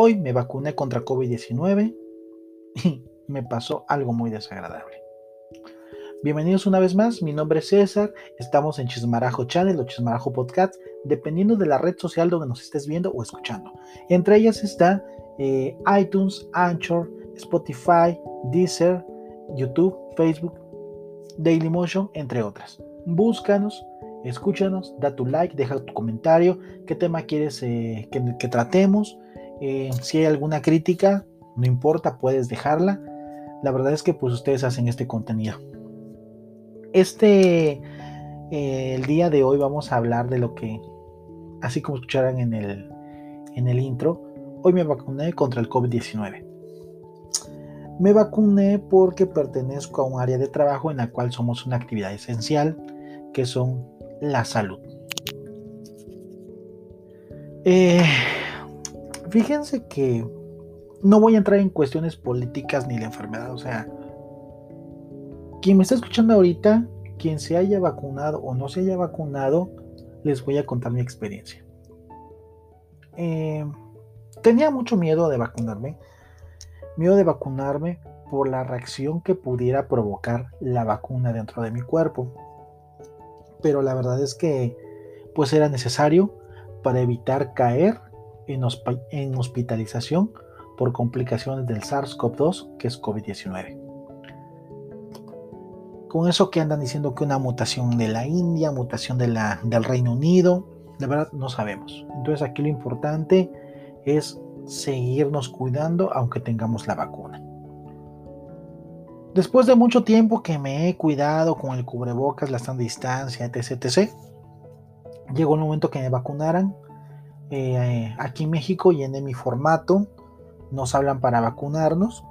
Hoy me vacuné contra COVID-19 y me pasó algo muy desagradable. Bienvenidos una vez más, mi nombre es César, estamos en Chismarajo Channel o Chismarajo Podcast, dependiendo de la red social donde nos estés viendo o escuchando. Entre ellas está eh, iTunes, Anchor, Spotify, Deezer, YouTube, Facebook, Dailymotion, entre otras. Búscanos, escúchanos, da tu like, deja tu comentario, qué tema quieres eh, que, tratemos. Eh, si hay alguna crítica, no importa, puedes dejarla. La verdad es que pues ustedes hacen este contenido. Este, eh, el día de hoy vamos a hablar de lo que, así como escucharan en el, en el intro, hoy me vacuné contra el COVID-19. Me vacuné porque pertenezco a un área de trabajo en la cual somos una actividad esencial, que son la salud. Eh, fíjense que no voy a entrar en cuestiones políticas ni la enfermedad, o sea, quien me está escuchando ahorita, quien se haya vacunado o no se haya vacunado, les voy a contar mi experiencia. Eh, tenía mucho miedo de vacunarme. Miedo de vacunarme por la reacción que pudiera provocar la vacuna dentro de mi cuerpo. Pero la verdad es que pues era necesario para evitar caer en, en hospitalización por complicaciones del SARS-CoV-2 que es COVID-19 con eso que andan diciendo que una mutación de la India, mutación de la, del Reino Unido, de verdad no sabemos. Entonces aquí lo importante es seguirnos cuidando aunque tengamos la vacuna. Después de mucho tiempo que me he cuidado con el cubrebocas, la sana distancia, etc, etc, llegó el momento que me vacunaran. Eh, aquí en México llené mi formato, nos hablan para vacunarnos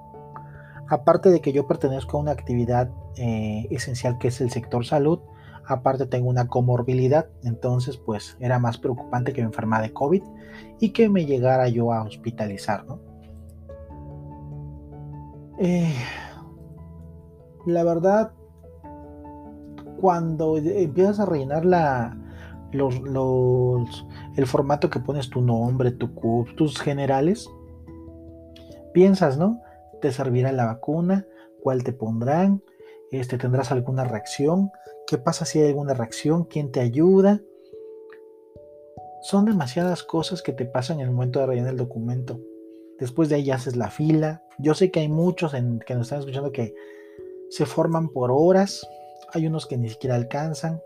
Aparte de que yo pertenezco a una actividad eh, esencial que es el sector salud, aparte tengo una comorbilidad, entonces pues era más preocupante que me enfermara de COVID y que me llegara yo a hospitalizar, ¿no? Eh, la verdad, cuando empiezas a rellenar la, los, los, el formato que pones tu nombre, tu CUP, tus generales, piensas, ¿no? te servirá la vacuna, cuál te pondrán, este, tendrás alguna reacción, qué pasa si hay alguna reacción, quién te ayuda. Son demasiadas cosas que te pasan en el momento de rellenar el documento. Después de ahí haces la fila. Yo sé que hay muchos en, que nos están escuchando que se forman por horas. Hay unos que ni siquiera alcanzan.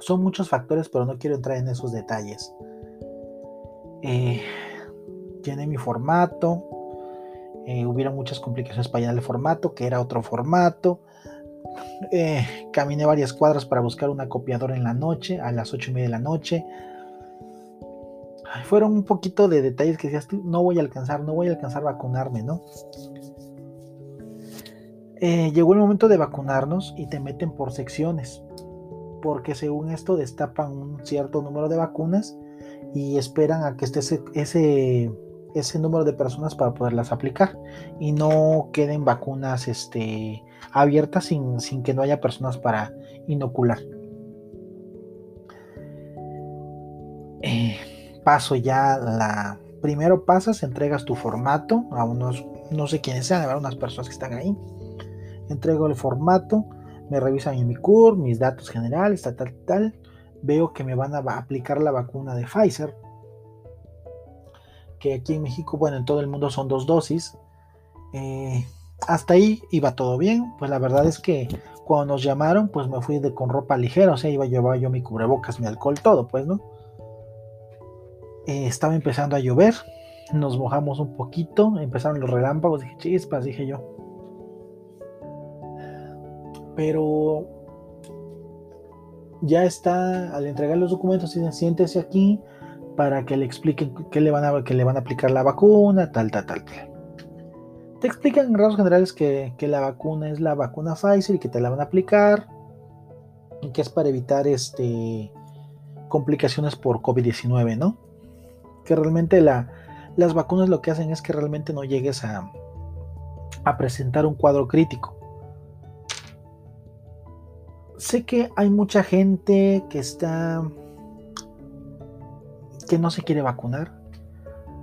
Son muchos factores, pero no quiero entrar en esos detalles. Eh, llené mi formato, eh, hubieron muchas complicaciones para llenar el formato, que era otro formato. Eh, caminé varias cuadras para buscar una copiadora en la noche, a las 8 y media de la noche. fueron un poquito de detalles que decías no voy a alcanzar, no voy a alcanzar a vacunarme, ¿no? Eh, llegó el momento de vacunarnos y te meten por secciones, porque según esto destapan un cierto número de vacunas y esperan a que esté ese ese número de personas para poderlas aplicar y no queden vacunas este, abiertas sin, que no haya personas para inocular. Eh, paso ya la... Primero pasas, entregas tu formato a unos, no sé quiénes sean, a unas personas que están ahí. Entrego el formato, me revisan mi CUR, mis datos generales, tal, tal, tal. Veo que me van a aplicar la vacuna de Pfizer que aquí en México, bueno, en todo el mundo son dos dosis. Eh, hasta ahí iba todo bien. Pues la verdad es que cuando nos llamaron, pues me fui de, con ropa ligera, o sea, iba a llevar yo mi cubrebocas, mi alcohol, todo, pues, ¿no? Eh, estaba empezando a llover, nos mojamos un poquito, empezaron los relámpagos, dije, chispas, dije yo. Pero ya está, al entregar los documentos, siéntese aquí, para que le expliquen que le van a, que le van a aplicar la vacuna, tal, tal, tal, tal. Te explican en rasgos generales que, la vacuna es la vacuna Pfizer y que te la van a aplicar y que es para evitar este, complicaciones por COVID-19, ¿no? Que realmente la, las vacunas lo que hacen es que realmente no llegues a, a presentar un cuadro crítico. Sé que hay mucha gente que está que no se quiere vacunar,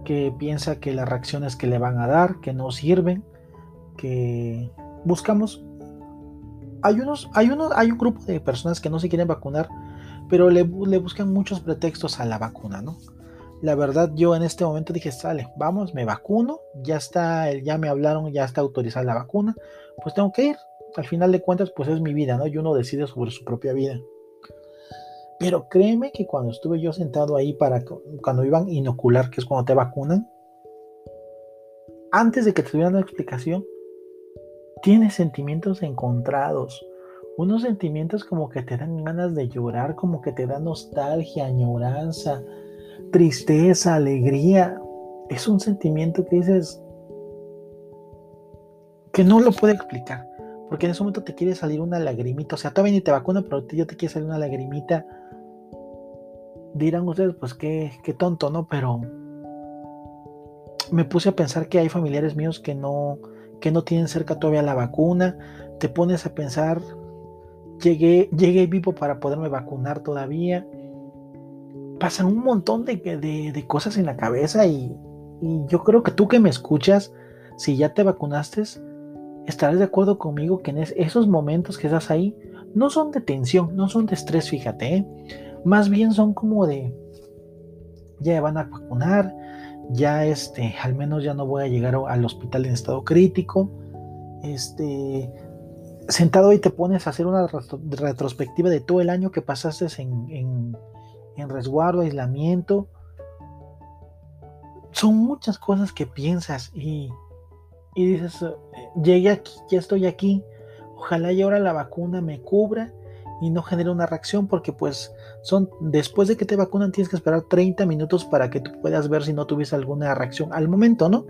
que piensa que las reacciones que le van a dar, que no sirven, que buscamos. Hay unos, hay unos, hay un grupo de personas que no se quieren vacunar, pero le, le buscan muchos pretextos a la vacuna, ¿no? La verdad, yo en este momento dije, sale, vamos, me vacuno, ya está, ya me hablaron, ya está autorizada la vacuna, pues tengo que ir. Al final de cuentas, pues es mi vida, ¿no? Y uno decide sobre su propia vida. Pero créeme que cuando estuve yo sentado ahí para cuando iban a inocular, que es cuando te vacunan, antes de que te tuvieran una explicación, tienes sentimientos encontrados. Unos sentimientos como que te dan ganas de llorar, como que te da nostalgia, añoranza, tristeza, alegría. Es un sentimiento que dices que no lo puedo explicar. Porque en ese momento te quiere salir una lagrimita. O sea, todavía ni te vacuna, pero yo te quiere salir una lagrimita. Dirán ustedes, pues qué, qué tonto, ¿no? Pero me puse a pensar que hay familiares míos que no, que no tienen cerca todavía la vacuna. Te pones a pensar, llegué, llegué vivo para poderme vacunar todavía pasan un montón de, cosas en la cabeza y, yo creo que tú que me escuchas, si ya te vacunaste, estarás de acuerdo conmigo que en esos momentos que estás ahí no son de tensión, no son de estrés, fíjate, ¿eh? más bien son como de ya van a vacunar, ya este, al menos ya no voy a llegar al hospital en estado crítico, este, sentado y te pones a hacer una retrospectiva de todo el año que pasaste en en resguardo, aislamiento. Son muchas cosas que piensas y, dices, eh, llegué aquí, ya estoy aquí, ojalá y ahora la vacuna me cubra y no genere una reacción porque pues son después de que te vacunan tienes que esperar 30 minutos para que tú puedas ver si no tuviese alguna reacción al momento, ¿no?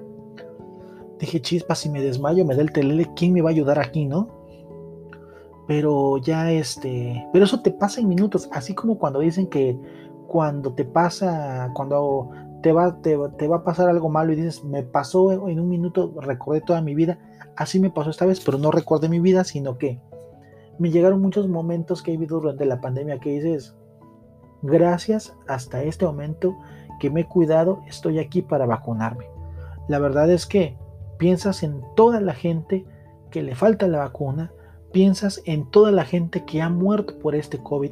Dije, chispa, si me desmayo, me da el telele, ¿quién me va a ayudar aquí, no? pero ya este, pero eso te pasa en minutos, así como cuando dicen que cuando te pasa, cuando te va, te, va a pasar algo malo y dices, me pasó en un minuto, recordé toda mi vida, así me pasó esta vez, pero no recordé mi vida, sino que me llegaron muchos momentos que he vivido durante la pandemia que dices, gracias hasta este momento que me he cuidado, estoy aquí para vacunarme. La verdad es que piensas en toda la gente que le falta la vacuna, piensas en toda la gente que ha muerto por este COVID,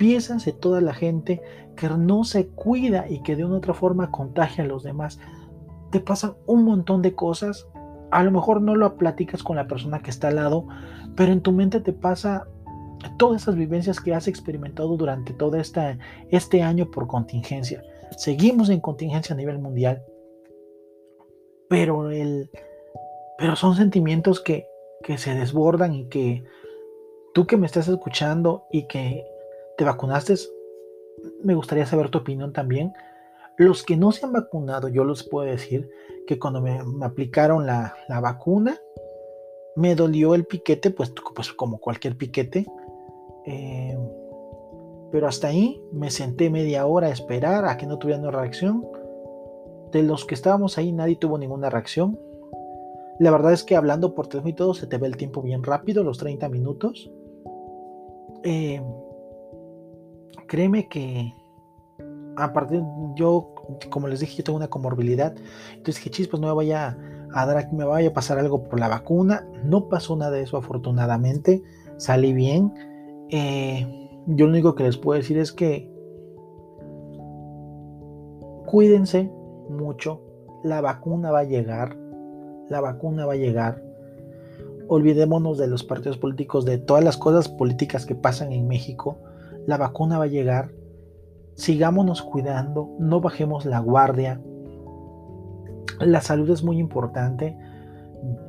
piensas en toda la gente que no se cuida y que de una u otra forma contagia a los demás. Te pasan un montón de cosas. A lo mejor no lo platicas con la persona que está al lado, pero en tu mente te pasa todas esas vivencias que has experimentado durante todo esta, este año por contingencia. Seguimos en contingencia a nivel mundial, pero, el, pero son sentimientos que, que se desbordan y que tú que me estás escuchando y que te vacunaste, me gustaría saber tu opinión también. Los que no se han vacunado, yo les puedo decir que cuando me, aplicaron la, vacuna, me dolió el piquete, pues, pues como cualquier piquete. Eh, pero hasta ahí me senté media hora a esperar a que no tuvieran una reacción. De los que estábamos ahí, nadie tuvo ninguna reacción. La verdad es que hablando por teléfono y todo, se te ve el tiempo bien rápido, los 30 minutos. Eh, créeme que aparte yo, como les dije, yo tengo una comorbilidad. Entonces dije, chis, pues no me vaya a dar me vaya a pasar algo por la vacuna. No pasó nada de eso, afortunadamente. Salí bien. Eh, yo lo único que les puedo decir es que cuídense mucho. La vacuna va a llegar la vacuna va a llegar. Olvidémonos de los partidos políticos, de todas las cosas políticas que pasan en México. La vacuna va a llegar. Sigámonos cuidando, no bajemos la guardia. La salud es muy importante.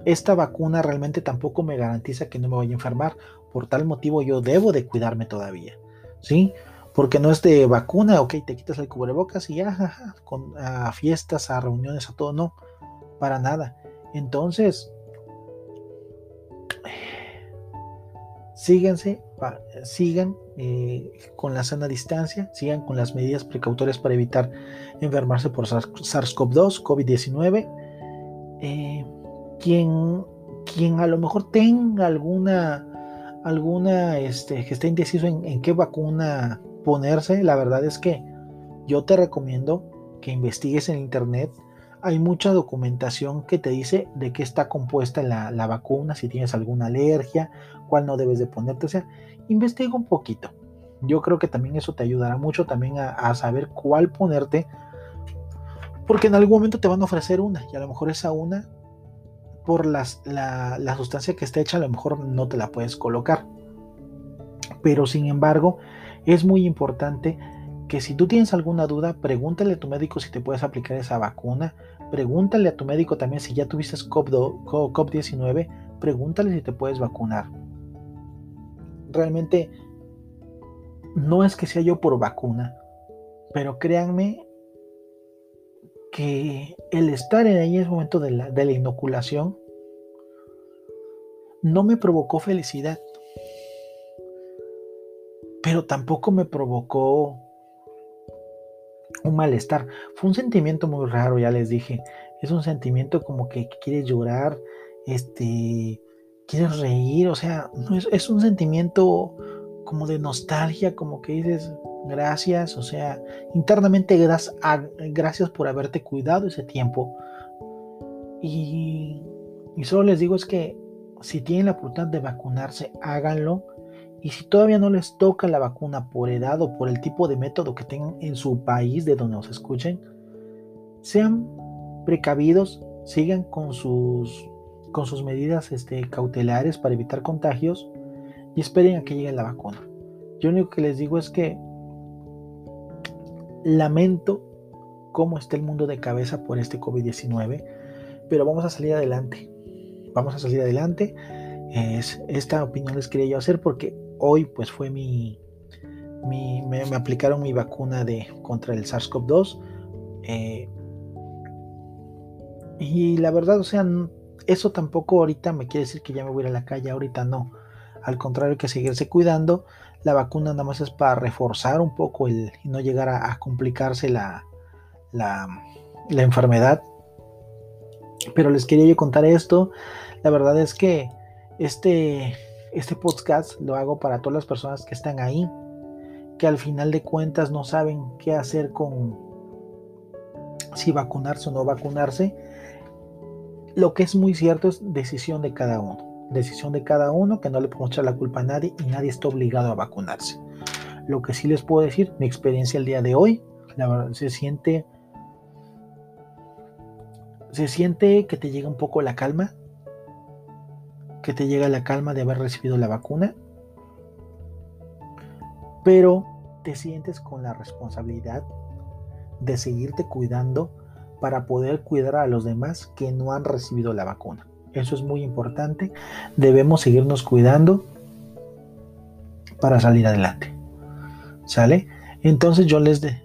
Esta vacuna realmente tampoco me garantiza que no me vaya a enfermar. Por tal motivo yo debo de cuidarme todavía. ¿Sí? Porque no es de vacuna, ok, te quitas el cubrebocas y ya, con, a fiestas, a reuniones, a todo, no, para nada. Entonces, síganse, sigan eh, con la sana distancia, sigan con las medidas precautorias para evitar enfermarse por SARS-CoV-2, COVID-19. Eh, quien, quien a lo mejor tenga alguna, alguna, este, que esté indeciso en, en qué vacuna ponerse, la verdad es que yo te recomiendo que investigues en internet hay mucha documentación que te dice de qué está compuesta la, vacuna, si tienes alguna alergia, cuál no debes de ponerte. O sea, investiga un poquito. Yo creo que también eso te ayudará mucho también a, saber cuál ponerte, porque en algún momento te van a ofrecer una y a lo mejor esa una, por las, la, la sustancia que está hecha, a lo mejor no te la puedes colocar. Pero sin embargo, es muy importante que si tú tienes alguna duda, pregúntale a tu médico si te puedes aplicar esa vacuna. Pregúntale a tu médico también si ya tuviste COVID-19, pregúntale si te puedes vacunar. Realmente no es que sea yo por vacuna, pero créanme que el estar en en ese momento de la, de la inoculación no me provocó felicidad, pero tampoco me provocó un malestar. Fue un sentimiento muy raro, ya les dije. Es un sentimiento como que, quieres llorar, este, quieres reír, o sea, no es, un sentimiento como de nostalgia, como que dices gracias, o sea, internamente gracias, gracias por haberte cuidado ese tiempo. Y, y solo les digo es que si tienen la oportunidad de vacunarse, háganlo y si todavía no les toca la vacuna por edad o por el tipo de método que tengan en su país de donde nos escuchen, sean precavidos, sigan con sus, con sus medidas este, cautelares para evitar contagios y esperen a que llegue la vacuna. Yo lo único que les digo es que lamento cómo está el mundo de cabeza por este COVID-19, pero vamos a salir adelante. Vamos a salir adelante. Es, esta opinión les quería yo hacer porque hoy pues fue mi, me, aplicaron mi vacuna de, contra el SARS-CoV-2. Eh, y la verdad, o sea, eso tampoco ahorita me quiere decir que ya me voy a ir a la calle, ahorita no. Al contrario, que seguirse cuidando. La vacuna nada más es para reforzar un poco el, y no llegar a, complicarse la, la, la enfermedad. Pero les quería yo contar esto. La verdad es que este, este podcast lo hago para todas las personas que están ahí, que al final de cuentas no saben qué hacer con si vacunarse o no vacunarse. Lo que es muy cierto es decisión de cada uno. Decisión de cada uno que no le podemos echar la culpa a nadie y nadie está obligado a vacunarse. Lo que sí les puedo decir, mi experiencia el día de hoy, la verdad, se siente se siente que te llega un poco la calma, que te llega la calma de haber recibido la vacuna, pero te sientes con la responsabilidad de seguirte cuidando para poder cuidar a los demás que no han recibido la vacuna. Eso es muy importante. Debemos seguirnos cuidando para salir adelante. ¿Sale? Entonces yo les de...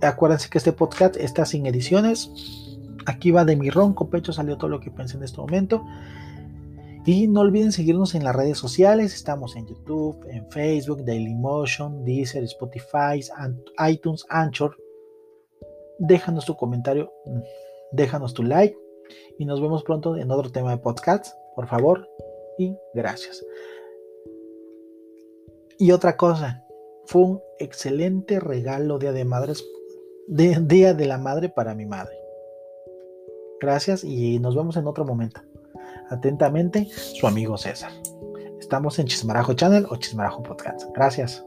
Acuérdense que este podcast está sin ediciones. Aquí va de mi ronco pecho, salió todo lo que pensé en este momento. Y no olviden seguirnos en las redes sociales. Estamos en YouTube, en Facebook, Dailymotion, Deezer, Spotify, iTunes, Anchor. Déjanos tu comentario, déjanos tu like y nos vemos pronto en otro tema de podcast. Por favor y gracias. Y otra cosa, fue un excelente regalo Día de Madres, Día de la Madre para mi madre. Gracias y nos vemos en otro momento. Atentamente, su amigo César. Estamos en Chismarajo Channel o Chismarajo Podcast. Gracias.